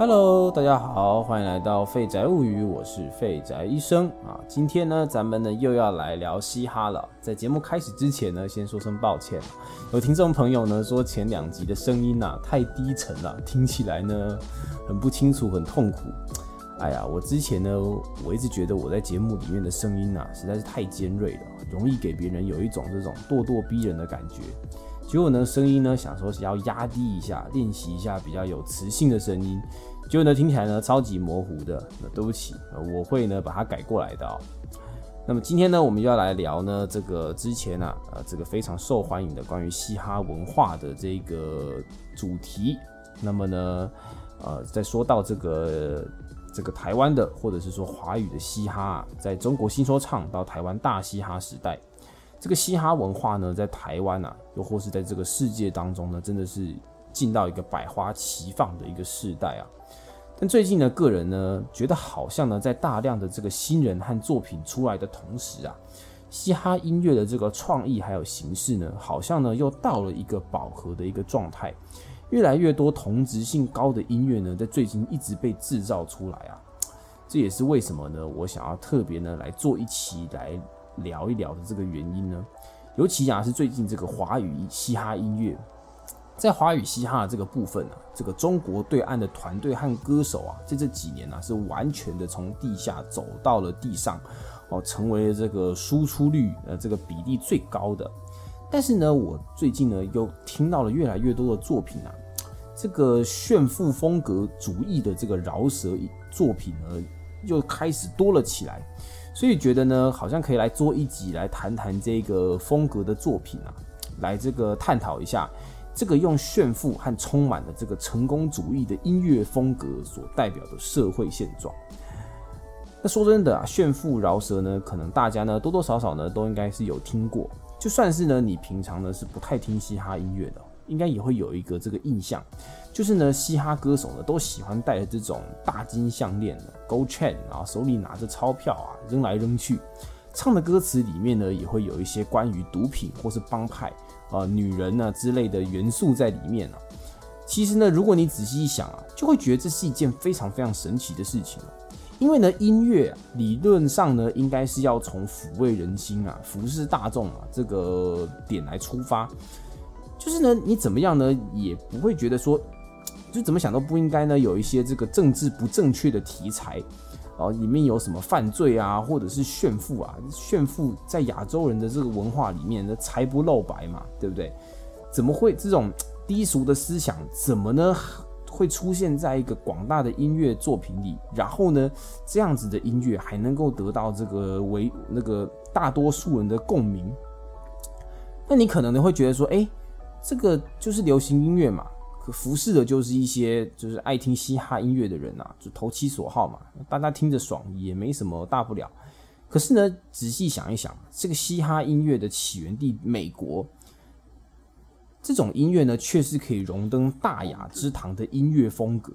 Hello，大家好，欢迎来到废宅物语，我是废宅医生啊。今天呢，咱们呢又要来聊嘻哈了。在节目开始之前呢，先说声抱歉，有听众朋友呢说前两集的声音呐太低沉了，听起来呢很不清楚，很痛苦。哎呀，我之前呢，我一直觉得我在节目里面的声音呐实在是太尖锐了，容易给别人有一种这种咄咄逼人的感觉。结果呢，声音呢想说是要压低一下，练习一下比较有磁性的声音，结果呢听起来呢超级模糊的。那对不起，我会呢把它改过来的。哦。那么今天呢，我们就要来聊呢这个之前啊呃这个非常受欢迎的关于嘻哈文化的这个主题。那么呢呃在说到这个这个台湾的或者是说华语的嘻哈，在中国新说唱到台湾大嘻哈时代。这个嘻哈文化呢，在台湾啊，又或是在这个世界当中呢，真的是进到一个百花齐放的一个时代啊。但最近呢，个人呢觉得好像呢，在大量的这个新人和作品出来的同时啊，嘻哈音乐的这个创意还有形式呢，好像呢又到了一个饱和的一个状态。越来越多同质性高的音乐呢，在最近一直被制造出来啊。这也是为什么呢？我想要特别呢来做一期来。聊一聊的这个原因呢，尤其啊是最近这个华语嘻哈音乐，在华语嘻哈的这个部分啊，这个中国对岸的团队和歌手啊，在这几年呢是完全的从地下走到了地上，哦，成为了这个输出率呃这个比例最高的。但是呢，我最近呢又听到了越来越多的作品啊，这个炫富风格主义的这个饶舌作品呢，又开始多了起来。所以觉得呢，好像可以来做一集来谈谈这个风格的作品啊，来这个探讨一下这个用炫富和充满了这个成功主义的音乐风格所代表的社会现状。那说真的啊，炫富饶舌呢，可能大家呢多多少少呢都应该是有听过，就算是呢你平常呢是不太听嘻哈音乐的。应该也会有一个这个印象，就是呢，嘻哈歌手呢都喜欢戴着这种大金项链的 gold chain，然后手里拿着钞票啊，扔来扔去，唱的歌词里面呢也会有一些关于毒品或是帮派啊、女人呢之类的元素在里面啊。其实呢，如果你仔细一想啊，就会觉得这是一件非常非常神奇的事情啊因为呢，音乐理论上呢应该是要从抚慰人心啊、服侍大众啊这个点来出发。就是呢，你怎么样呢，也不会觉得说，就怎么想都不应该呢，有一些这个政治不正确的题材，哦，里面有什么犯罪啊，或者是炫富啊，炫富在亚洲人的这个文化里面，呢，财不露白嘛，对不对？怎么会这种低俗的思想，怎么呢会出现在一个广大的音乐作品里？然后呢，这样子的音乐还能够得到这个为那个大多数人的共鸣？那你可能呢会觉得说，哎。这个就是流行音乐嘛，可服侍的就是一些就是爱听嘻哈音乐的人呐，就投其所好嘛，大家听着爽也没什么大不了。可是呢，仔细想一想，这个嘻哈音乐的起源地美国，这种音乐呢，确实可以荣登大雅之堂的音乐风格。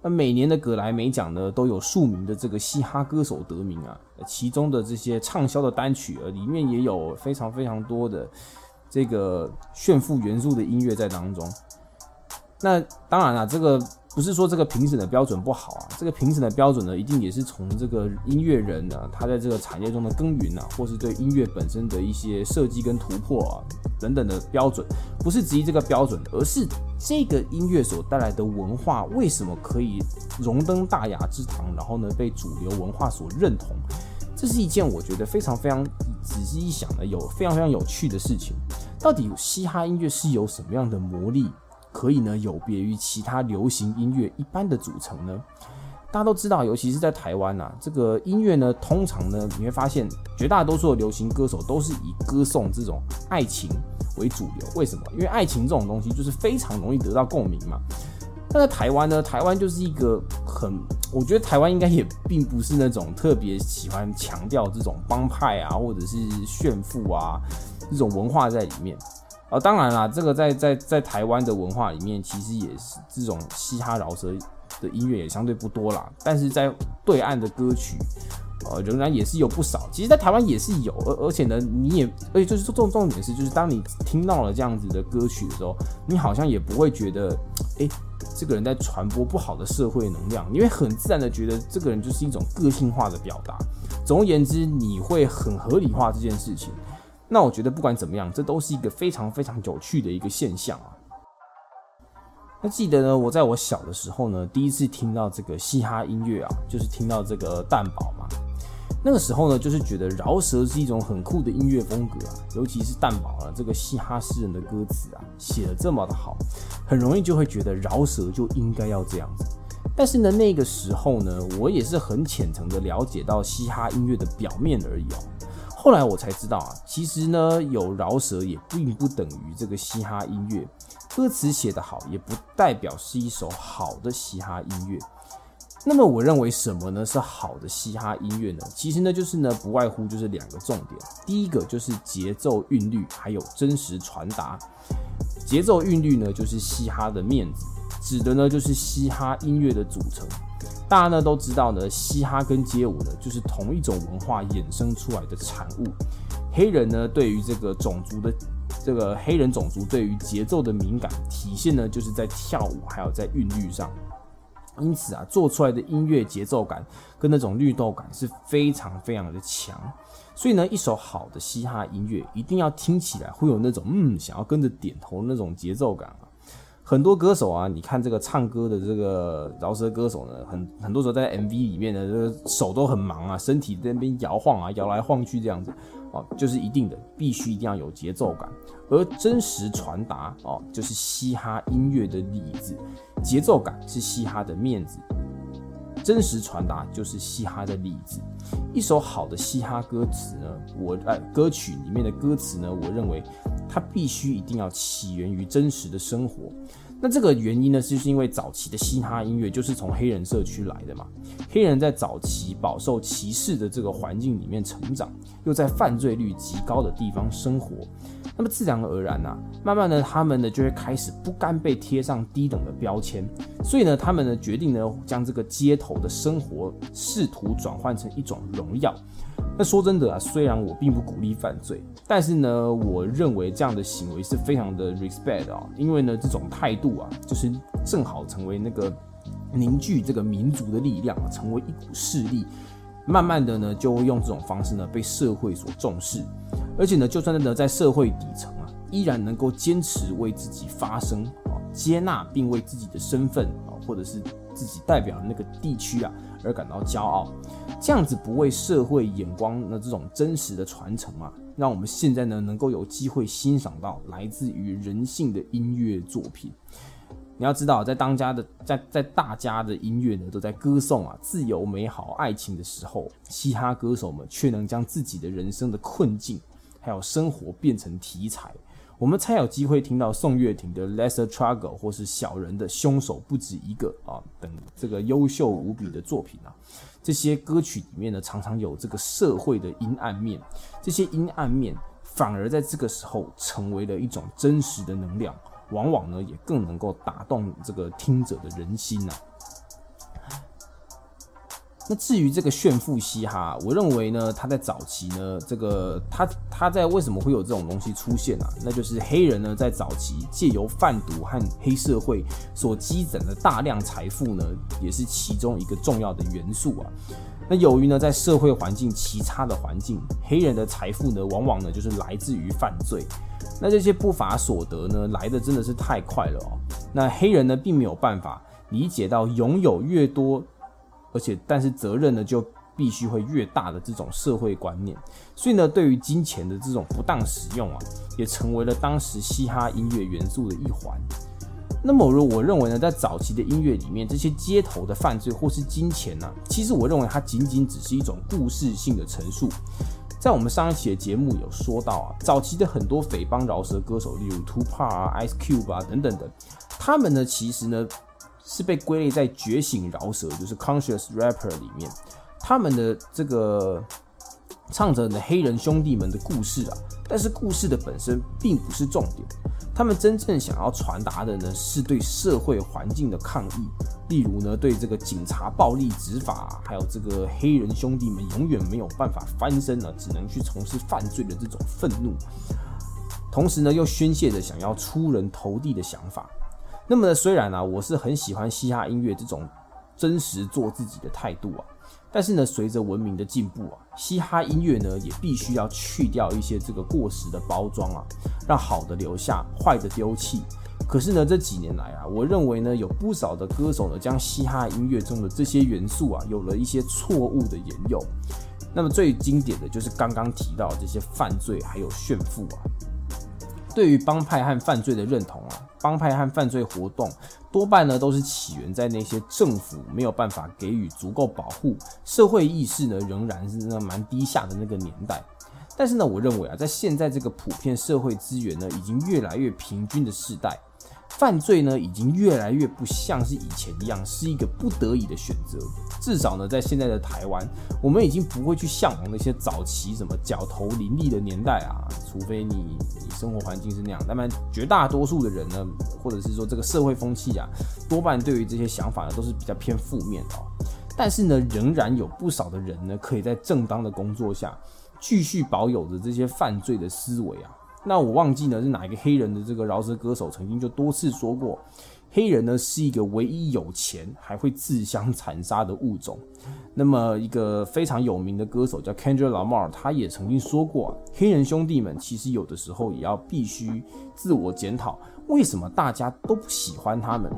那每年的格莱美奖呢，都有数名的这个嘻哈歌手得名啊，其中的这些畅销的单曲啊，里面也有非常非常多的。这个炫富元素的音乐在当中，那当然了，这个不是说这个评审的标准不好啊，这个评审的标准呢，一定也是从这个音乐人呢，他在这个产业中的耕耘啊，或是对音乐本身的一些设计跟突破啊等等的标准，不是质疑这个标准，而是这个音乐所带来的文化为什么可以荣登大雅之堂，然后呢被主流文化所认同。这是一件我觉得非常非常仔细一想呢，有非常非常有趣的事情。到底嘻哈音乐是有什么样的魔力，可以呢有别于其他流行音乐一般的组成呢？大家都知道，尤其是在台湾呐，这个音乐呢，通常呢你会发现，绝大多数的流行歌手都是以歌颂这种爱情为主流。为什么？因为爱情这种东西就是非常容易得到共鸣嘛。但在台湾呢，台湾就是一个很，我觉得台湾应该也并不是那种特别喜欢强调这种帮派啊，或者是炫富啊这种文化在里面。啊，当然啦，这个在在在台湾的文化里面，其实也是这种嘻哈饶舌的音乐也相对不多啦。但是在对岸的歌曲，呃，仍然也是有不少。其实，在台湾也是有，而而且呢，你也，而且就是重重点是，就是当你听到了这样子的歌曲的时候，你好像也不会觉得，哎。这个人在传播不好的社会能量，你会很自然的觉得这个人就是一种个性化的表达。总而言之，你会很合理化这件事情。那我觉得不管怎么样，这都是一个非常非常有趣的一个现象啊。那记得呢，我在我小的时候呢，第一次听到这个嘻哈音乐啊，就是听到这个蛋堡嘛。那个时候呢，就是觉得饶舌是一种很酷的音乐风格啊，尤其是蛋堡啊，这个嘻哈诗人的歌词啊，写的这么的好，很容易就会觉得饶舌就应该要这样子。但是呢，那个时候呢，我也是很浅层的了解到嘻哈音乐的表面而已哦。后来我才知道啊，其实呢，有饶舌也并不等于这个嘻哈音乐，歌词写得好也不代表是一首好的嘻哈音乐。那么我认为什么呢是好的嘻哈音乐呢？其实呢就是呢不外乎就是两个重点，第一个就是节奏韵律还有真实传达。节奏韵律呢就是嘻哈的面子，指的呢就是嘻哈音乐的组成。大家呢都知道呢，嘻哈跟街舞呢就是同一种文化衍生出来的产物。黑人呢对于这个种族的这个黑人种族对于节奏的敏感体现呢就是在跳舞还有在韵律上。因此啊，做出来的音乐节奏感跟那种律动感是非常非常的强。所以呢，一首好的嘻哈音乐一定要听起来会有那种嗯，想要跟着点头那种节奏感啊。很多歌手啊，你看这个唱歌的这个饶舌歌手呢，很很多时候在 MV 里面呢，这个手都很忙啊，身体在那边摇晃啊，摇来晃去这样子。哦，就是一定的，必须一定要有节奏感，而真实传达哦，就是嘻哈音乐的里子，节奏感是嘻哈的面子，真实传达就是嘻哈的例子。一首好的嘻哈歌词呢，我呃歌曲里面的歌词呢，我认为它必须一定要起源于真实的生活。那这个原因呢，就是因为早期的嘻哈音乐就是从黑人社区来的嘛。黑人在早期饱受歧视的这个环境里面成长，又在犯罪率极高的地方生活，那么自然而然呐，慢慢的他们呢就会开始不甘被贴上低等的标签，所以呢，他们呢决定呢将这个街头的生活试图转换成一种荣耀。那说真的啊，虽然我并不鼓励犯罪，但是呢，我认为这样的行为是非常的 respect 啊，因为呢，这种态度啊，就是正好成为那个凝聚这个民族的力量啊，成为一股势力，慢慢的呢，就会用这种方式呢被社会所重视，而且呢，就算呢在社会底层啊，依然能够坚持为自己发声啊，接纳并为自己的身份啊，或者是自己代表的那个地区啊。而感到骄傲，这样子不为社会眼光的这种真实的传承啊，让我们现在呢能够有机会欣赏到来自于人性的音乐作品。你要知道，在当家的在在大家的音乐呢都在歌颂啊自由美好爱情的时候，嘻哈歌手们却能将自己的人生的困境还有生活变成题材。我们才有机会听到宋岳庭的《Lesser t r u g g l e》或是小人的凶手不止一个啊等这个优秀无比的作品啊。这些歌曲里面呢，常常有这个社会的阴暗面，这些阴暗面反而在这个时候成为了一种真实的能量，往往呢也更能够打动这个听者的人心呐。那至于这个炫富嘻哈，我认为呢，他在早期呢，这个他他在为什么会有这种东西出现啊？那就是黑人呢在早期借由贩毒和黑社会所积攒的大量财富呢，也是其中一个重要的元素啊。那由于呢在社会环境奇差的环境，黑人的财富呢往往呢就是来自于犯罪，那这些不法所得呢来的真的是太快了哦。那黑人呢并没有办法理解到拥有越多。而且，但是责任呢，就必须会越大的这种社会观念，所以呢，对于金钱的这种不当使用啊，也成为了当时嘻哈音乐元素的一环。那么，如我认为呢，在早期的音乐里面，这些街头的犯罪或是金钱呢，其实我认为它仅仅只是一种故事性的陈述。在我们上一期的节目有说到啊，早期的很多匪帮饶舌歌手，例如 Tupac 啊、Ice Cube 啊等等的，他们呢，其实呢。是被归类在觉醒饶舌，就是 conscious rapper 里面，他们的这个唱着的黑人兄弟们的故事啊，但是故事的本身并不是重点，他们真正想要传达的呢，是对社会环境的抗议，例如呢，对这个警察暴力执法，还有这个黑人兄弟们永远没有办法翻身了，只能去从事犯罪的这种愤怒，同时呢，又宣泄着想要出人头地的想法。那么呢，虽然呢，我是很喜欢嘻哈音乐这种真实做自己的态度啊，但是呢，随着文明的进步啊，嘻哈音乐呢也必须要去掉一些这个过时的包装啊，让好的留下，坏的丢弃。可是呢，这几年来啊，我认为呢，有不少的歌手呢，将嘻哈音乐中的这些元素啊，有了一些错误的沿用。那么最经典的就是刚刚提到这些犯罪还有炫富啊。对于帮派和犯罪的认同啊，帮派和犯罪活动多半呢都是起源在那些政府没有办法给予足够保护，社会意识呢仍然是那蛮低下的那个年代。但是呢，我认为啊，在现在这个普遍社会资源呢已经越来越平均的时代。犯罪呢，已经越来越不像是以前一样，是一个不得已的选择。至少呢，在现在的台湾，我们已经不会去向往那些早期什么角头林立的年代啊，除非你你生活环境是那样。那么绝大多数的人呢，或者是说这个社会风气啊，多半对于这些想法呢，都是比较偏负面的。但是呢，仍然有不少的人呢，可以在正当的工作下，继续保有着这些犯罪的思维啊。那我忘记呢是哪一个黑人的这个饶舌歌手曾经就多次说过，黑人呢是一个唯一有钱还会自相残杀的物种。那么一个非常有名的歌手叫 Kendrick Lamar，他也曾经说过，黑人兄弟们其实有的时候也要必须自我检讨，为什么大家都不喜欢他们。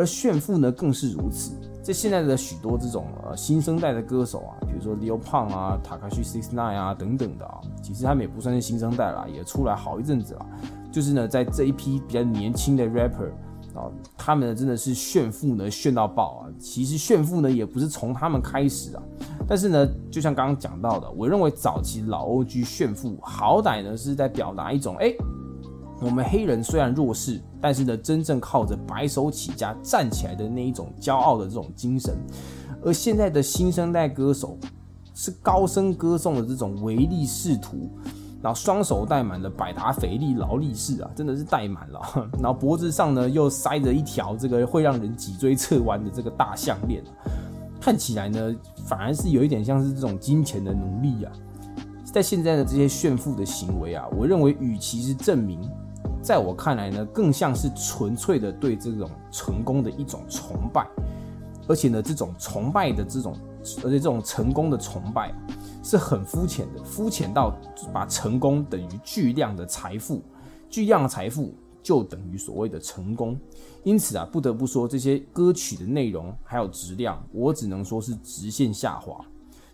而炫富呢，更是如此。在现在的许多这种呃新生代的歌手啊，比如说 Lil Pump 啊、Takashi Six Nine 啊等等的啊，其实他们也不算是新生代啦，也出来好一阵子了。就是呢，在这一批比较年轻的 rapper 啊，他们呢真的是炫富呢炫到爆啊。其实炫富呢也不是从他们开始啊，但是呢，就像刚刚讲到的，我认为早期老 OG 炫富，好歹呢是在表达一种哎。我们黑人虽然弱势，但是呢，真正靠着白手起家站起来的那一种骄傲的这种精神，而现在的新生代歌手是高声歌颂的这种唯利是图，然后双手戴满了百达翡丽劳力士啊，真的是戴满了，然后脖子上呢又塞着一条这个会让人脊椎侧弯的这个大项链，看起来呢反而是有一点像是这种金钱的奴隶啊，在现在的这些炫富的行为啊，我认为与其是证明。在我看来呢，更像是纯粹的对这种成功的一种崇拜，而且呢，这种崇拜的这种，而且这种成功的崇拜是很肤浅的，肤浅到把成功等于巨量的财富，巨量的财富就等于所谓的成功。因此啊，不得不说这些歌曲的内容还有质量，我只能说是直线下滑。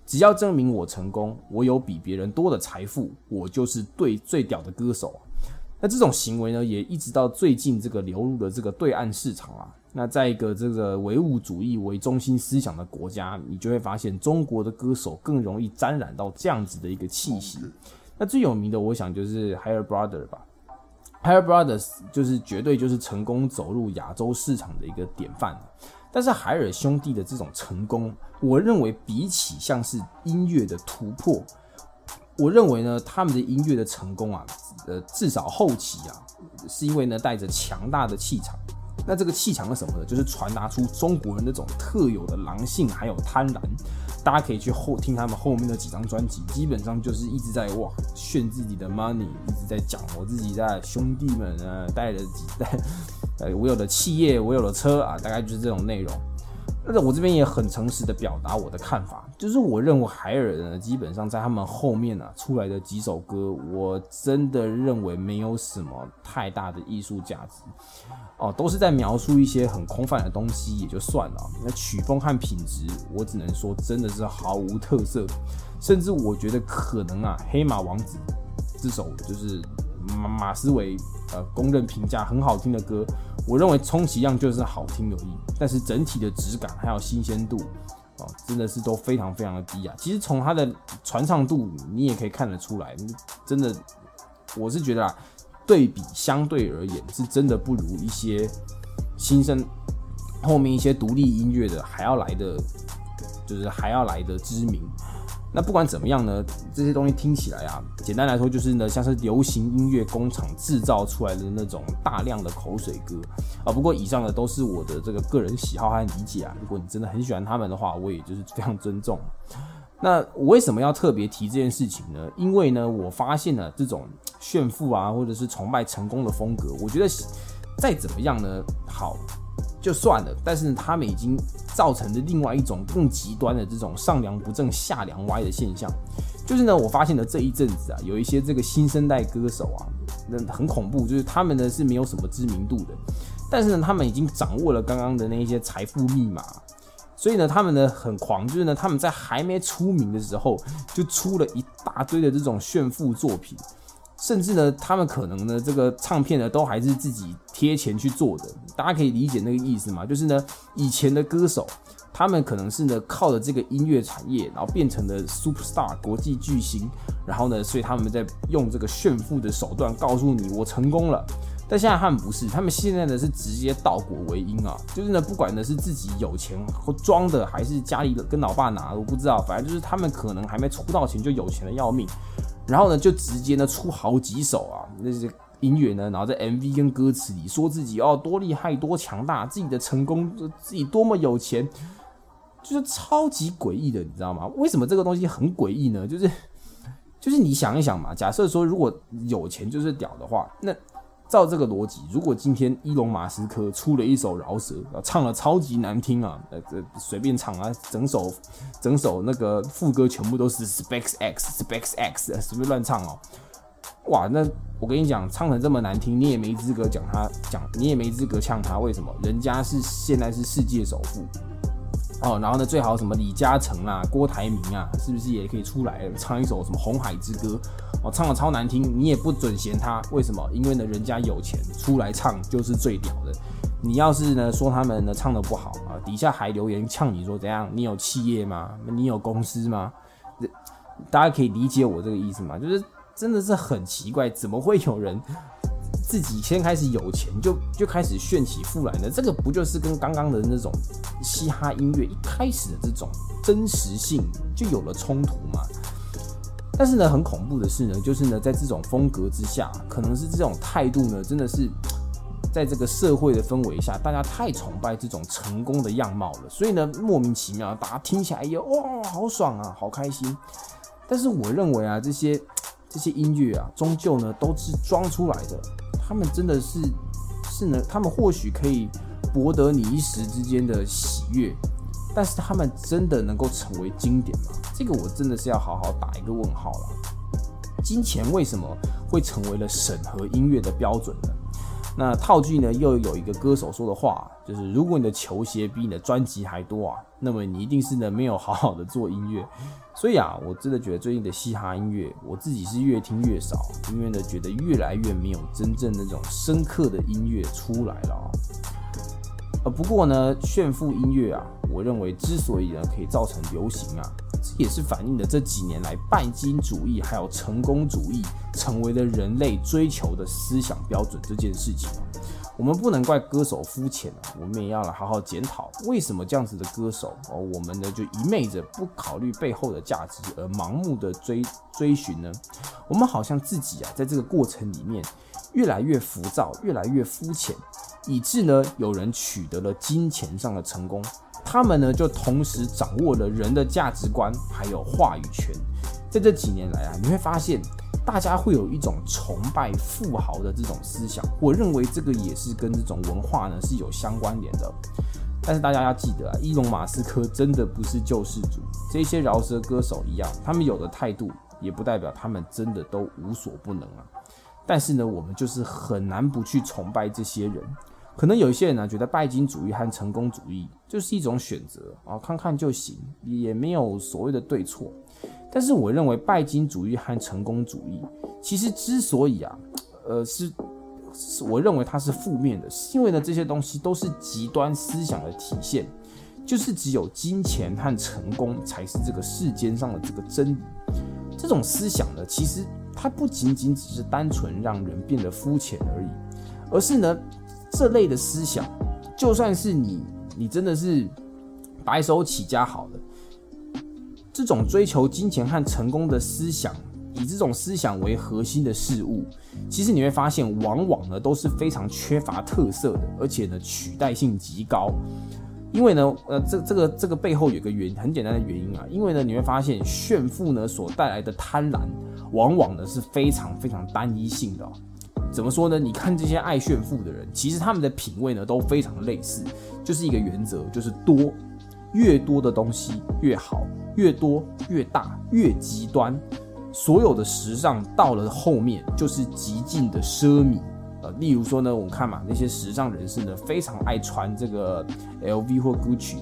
只要证明我成功，我有比别人多的财富，我就是对最屌的歌手。那这种行为呢，也一直到最近这个流入的这个对岸市场啊。那在一个这个唯物主义为中心思想的国家，你就会发现中国的歌手更容易沾染到这样子的一个气息。那最有名的，我想就是 Higher Brother 吧。Higher Brothers 就是绝对就是成功走入亚洲市场的一个典范。但是海尔兄弟的这种成功，我认为比起像是音乐的突破。我认为呢，他们的音乐的成功啊，呃，至少后期啊，是因为呢带着强大的气场。那这个气场是什么呢？就是传达出中国人那种特有的狼性还有贪婪。大家可以去后听他们后面的几张专辑，基本上就是一直在哇炫自己的 money，一直在讲我自己在兄弟们啊带了几代，呃，我有了企业，我有了车啊，大概就是这种内容。但是我这边也很诚实的表达我的看法，就是我认为海尔呢，基本上在他们后面呢出来的几首歌，我真的认为没有什么太大的艺术价值，哦，都是在描述一些很空泛的东西也就算了。那曲风和品质，我只能说真的是毫无特色，甚至我觉得可能啊，黑马王子这首就是马马思唯呃公认评价很好听的歌。我认为充其量就是好听而已，但是整体的质感还有新鲜度，哦，真的是都非常非常的低啊。其实从它的传唱度，你也可以看得出来，真的，我是觉得啊，对比相对而言，是真的不如一些新生后面一些独立音乐的还要来的，就是还要来的知名。那不管怎么样呢，这些东西听起来啊，简单来说就是呢，像是流行音乐工厂制造出来的那种大量的口水歌啊。不过以上的都是我的这个个人喜好和理解啊。如果你真的很喜欢他们的话，我也就是非常尊重。那我为什么要特别提这件事情呢？因为呢，我发现了这种炫富啊，或者是崇拜成功的风格，我觉得再怎么样呢，好就算了。但是他们已经造成了另外一种更极端的这种上梁不正下梁歪的现象。就是呢，我发现了这一阵子啊，有一些这个新生代歌手啊，那很恐怖，就是他们呢是没有什么知名度的，但是呢，他们已经掌握了刚刚的那一些财富密码。所以呢，他们呢很狂，就是呢他们在还没出名的时候就出了一大堆的这种炫富作品，甚至呢他们可能呢这个唱片呢都还是自己贴钱去做的。大家可以理解那个意思吗？就是呢以前的歌手，他们可能是呢靠着这个音乐产业，然后变成了 super star 国际巨星，然后呢所以他们在用这个炫富的手段告诉你我成功了。但现在他们不是，他们现在呢是直接倒果为因啊，就是呢不管呢是自己有钱或装的，还是家里跟老爸拿的，我不知道，反正就是他们可能还没出道前就有钱的要命，然后呢就直接呢出好几首啊那些音乐呢，然后在 MV 跟歌词里说自己哦多厉害多强大，自己的成功自己多么有钱，就是超级诡异的，你知道吗？为什么这个东西很诡异呢？就是就是你想一想嘛，假设说如果有钱就是屌的话，那照这个逻辑，如果今天伊隆马斯克出了一首饶舌，唱了超级难听啊，呃，这随便唱啊，整首整首那个副歌全部都是 Specs X Specs X，随便乱唱哦，哇，那我跟你讲，唱成这么难听，你也没资格讲他讲，你也没资格呛他，为什么？人家是现在是世界首富。哦，然后呢，最好什么李嘉诚啊、郭台铭啊，是不是也可以出来唱一首什么《红海之歌》？哦，唱的超难听，你也不准嫌他，为什么？因为呢，人家有钱，出来唱就是最屌的。你要是呢说他们呢唱的不好啊，底下还留言呛你说怎样？你有企业吗？你有公司吗？大家可以理解我这个意思吗？就是真的是很奇怪，怎么会有人？自己先开始有钱，就就开始炫起富来呢？这个不就是跟刚刚的那种嘻哈音乐一开始的这种真实性就有了冲突吗？但是呢，很恐怖的是呢，就是呢，在这种风格之下，可能是这种态度呢，真的是在这个社会的氛围下，大家太崇拜这种成功的样貌了，所以呢，莫名其妙，大家听起来也哇，好爽啊，好开心。但是我认为啊，这些这些音乐啊，终究呢，都是装出来的。他们真的是是能，他们或许可以博得你一时之间的喜悦，但是他们真的能够成为经典吗？这个我真的是要好好打一个问号了。金钱为什么会成为了审核音乐的标准呢？那套句呢，又有一个歌手说的话，就是如果你的球鞋比你的专辑还多啊，那么你一定是呢没有好好的做音乐。所以啊，我真的觉得最近的嘻哈音乐，我自己是越听越少，因为呢觉得越来越没有真正那种深刻的音乐出来了啊。呃，不过呢，炫富音乐啊，我认为之所以呢可以造成流行啊。这也是反映了这几年来拜金主义还有成功主义成为了人类追求的思想标准这件事情我们不能怪歌手肤浅啊，我们也要来好好检讨为什么这样子的歌手哦，我们呢就一昧着不考虑背后的价值而盲目的追追寻呢？我们好像自己啊在这个过程里面越来越浮躁，越来越肤浅，以致呢有人取得了金钱上的成功。他们呢，就同时掌握了人的价值观，还有话语权。在这几年来啊，你会发现，大家会有一种崇拜富豪的这种思想。我认为这个也是跟这种文化呢是有相关联的。但是大家要记得啊，伊隆马斯克真的不是救世主。这些饶舌歌手一样，他们有的态度，也不代表他们真的都无所不能啊。但是呢，我们就是很难不去崇拜这些人。可能有一些人呢，觉得拜金主义和成功主义就是一种选择啊，看看就行，也没有所谓的对错。但是我认为拜金主义和成功主义，其实之所以啊，呃，是，我认为它是负面的，是因为呢这些东西都是极端思想的体现，就是只有金钱和成功才是这个世间上的这个真理。这种思想呢，其实它不仅仅只是单纯让人变得肤浅而已，而是呢。这类的思想，就算是你，你真的是白手起家好了，这种追求金钱和成功的思想，以这种思想为核心的事物，其实你会发现，往往呢都是非常缺乏特色的，而且呢取代性极高。因为呢，呃，这这个这个背后有个原很简单的原因啊，因为呢你会发现炫富呢所带来的贪婪，往往呢是非常非常单一性的。怎么说呢？你看这些爱炫富的人，其实他们的品味呢都非常类似，就是一个原则，就是多，越多的东西越好，越多越大越极端。所有的时尚到了后面就是极尽的奢靡。呃，例如说呢，我们看嘛，那些时尚人士呢非常爱穿这个 LV 或 Gucci，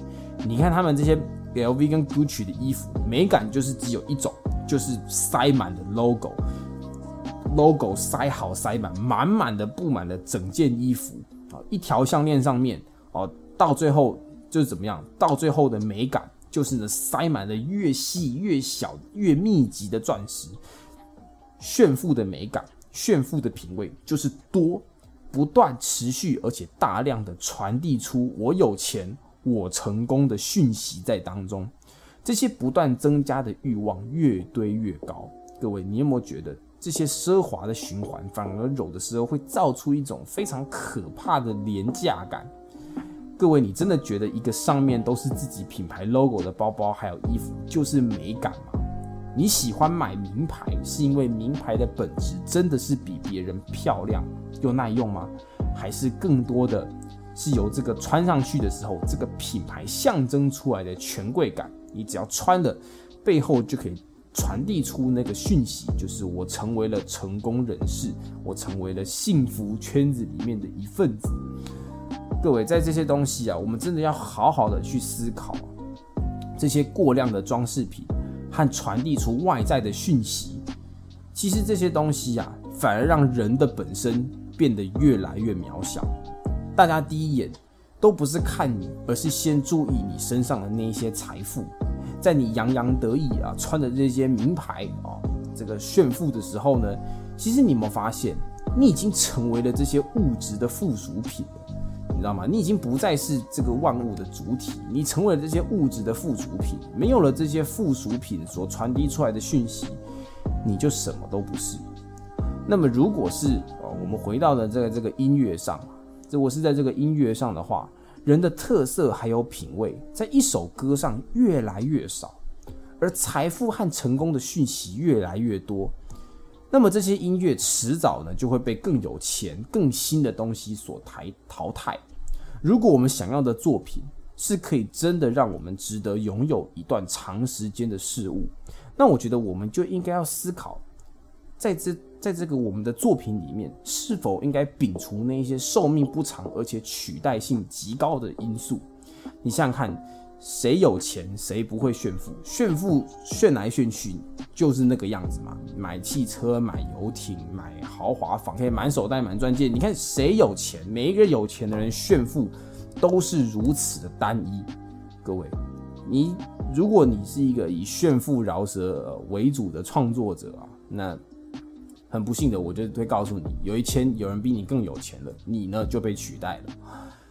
你看他们这些 LV 跟 Gucci 的衣服，美感就是只有一种，就是塞满的 logo。logo 塞好塞满，满满的布满了整件衣服啊，一条项链上面哦，到最后就是怎么样？到最后的美感就是呢，塞满了越细越小越密集的钻石，炫富的美感，炫富的品味就是多，不断持续而且大量的传递出我有钱我成功的讯息在当中，这些不断增加的欲望越堆越高。各位，你有没有觉得？这些奢华的循环，反而有的时候会造出一种非常可怕的廉价感。各位，你真的觉得一个上面都是自己品牌 logo 的包包还有衣服就是美感吗？你喜欢买名牌，是因为名牌的本质真的是比别人漂亮又耐用吗？还是更多的是由这个穿上去的时候，这个品牌象征出来的权贵感？你只要穿了，背后就可以。传递出那个讯息，就是我成为了成功人士，我成为了幸福圈子里面的一份子。各位，在这些东西啊，我们真的要好好的去思考，这些过量的装饰品和传递出外在的讯息，其实这些东西啊，反而让人的本身变得越来越渺小。大家第一眼都不是看你，而是先注意你身上的那些财富。在你洋洋得意啊，穿着这些名牌啊，这个炫富的时候呢，其实你有没有发现，你已经成为了这些物质的附属品了，你知道吗？你已经不再是这个万物的主体，你成为了这些物质的附属品。没有了这些附属品所传递出来的讯息，你就什么都不是。那么，如果是哦，我们回到了这个这个音乐上，如果是在这个音乐上的话。人的特色还有品味，在一首歌上越来越少，而财富和成功的讯息越来越多。那么这些音乐迟早呢，就会被更有钱、更新的东西所淘汰。如果我们想要的作品是可以真的让我们值得拥有一段长时间的事物，那我觉得我们就应该要思考，在这。在这个我们的作品里面，是否应该摒除那一些寿命不长而且取代性极高的因素？你想想看，谁有钱谁不会炫富？炫富炫来炫去就是那个样子嘛，买汽车、买游艇、买豪华房，可以满手袋满钻戒。你看谁有钱？每一个有钱的人炫富都是如此的单一。各位，你如果你是一个以炫富饶舌为主的创作者啊，那。很不幸的，我就会告诉你，有一天有人比你更有钱了，你呢就被取代了。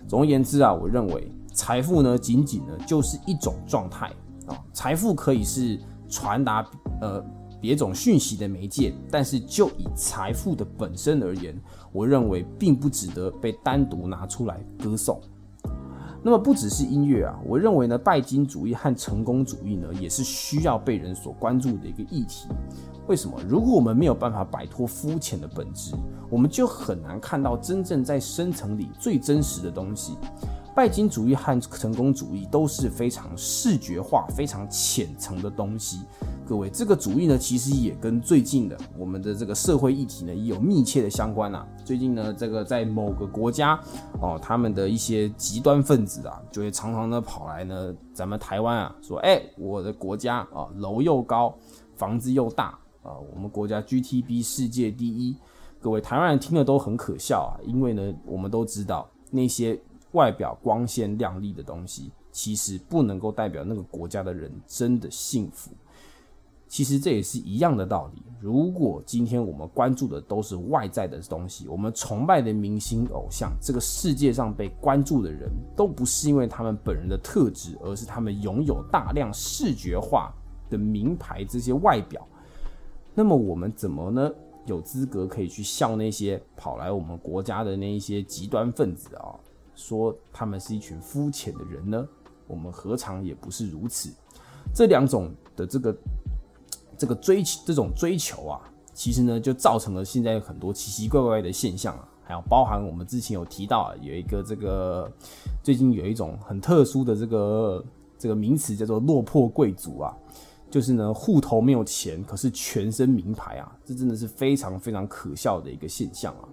总而言之啊，我认为财富呢，仅仅呢就是一种状态啊。财富可以是传达呃别种讯息的媒介，但是就以财富的本身而言，我认为并不值得被单独拿出来歌颂。那么不只是音乐啊，我认为呢，拜金主义和成功主义呢，也是需要被人所关注的一个议题。为什么？如果我们没有办法摆脱肤浅的本质，我们就很难看到真正在深层里最真实的东西。拜金主义和成功主义都是非常视觉化、非常浅层的东西。各位，这个主义呢，其实也跟最近的我们的这个社会议题呢，也有密切的相关啊。最近呢，这个在某个国家哦，他们的一些极端分子啊，就会常常的跑来呢，咱们台湾啊，说，哎，我的国家啊，楼又高，房子又大。啊，我们国家 GTB 世界第一，各位台湾人听了都很可笑啊，因为呢，我们都知道那些外表光鲜亮丽的东西，其实不能够代表那个国家的人真的幸福。其实这也是一样的道理。如果今天我们关注的都是外在的东西，我们崇拜的明星偶像，这个世界上被关注的人都不是因为他们本人的特质，而是他们拥有大量视觉化的名牌这些外表。那么我们怎么呢？有资格可以去笑那些跑来我们国家的那一些极端分子啊？说他们是一群肤浅的人呢？我们何尝也不是如此？这两种的这个这个追这种追求啊，其实呢就造成了现在很多奇奇怪怪的现象啊，还有包含我们之前有提到啊，有一个这个最近有一种很特殊的这个这个名词叫做落魄贵族啊，就是呢户头没有钱，可是全身名牌啊，这真的是非常非常可笑的一个现象啊。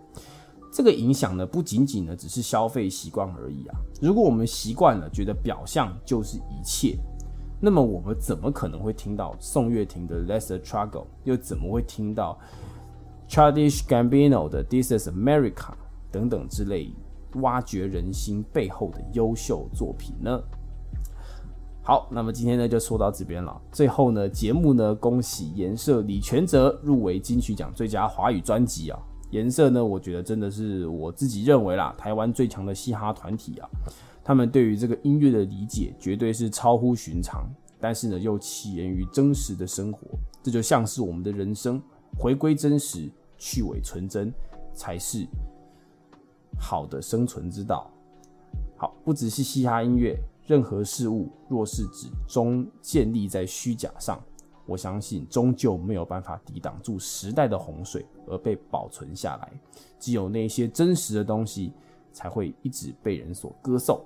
这个影响呢，不仅仅呢只是消费习惯而已啊。如果我们习惯了觉得表象就是一切，那么我们怎么可能会听到宋岳庭的《Lesser Struggle》，又怎么会听到 Childish Gambino 的《This Is America》等等之类挖掘人心背后的优秀作品呢？好，那么今天呢就说到这边了。最后呢，节目呢恭喜颜色李全哲入围金曲奖最佳华语专辑啊。颜色呢？我觉得真的是我自己认为啦，台湾最强的嘻哈团体啊，他们对于这个音乐的理解绝对是超乎寻常，但是呢又起源于真实的生活，这就像是我们的人生，回归真实，去伪存真，才是好的生存之道。好，不只是嘻哈音乐，任何事物若是只终建立在虚假上。我相信终究没有办法抵挡住时代的洪水而被保存下来，只有那些真实的东西才会一直被人所歌颂。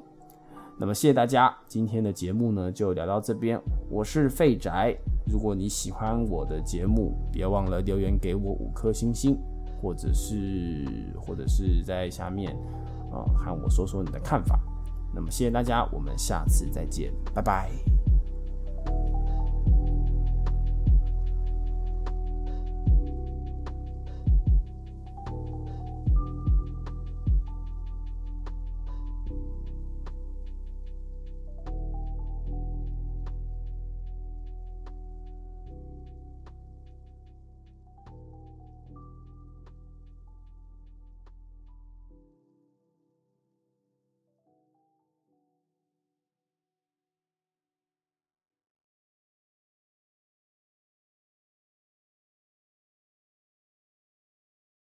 那么谢谢大家，今天的节目呢就聊到这边。我是废宅，如果你喜欢我的节目，别忘了留言给我五颗星星，或者是或者是在下面啊和我说说你的看法。那么谢谢大家，我们下次再见，拜拜。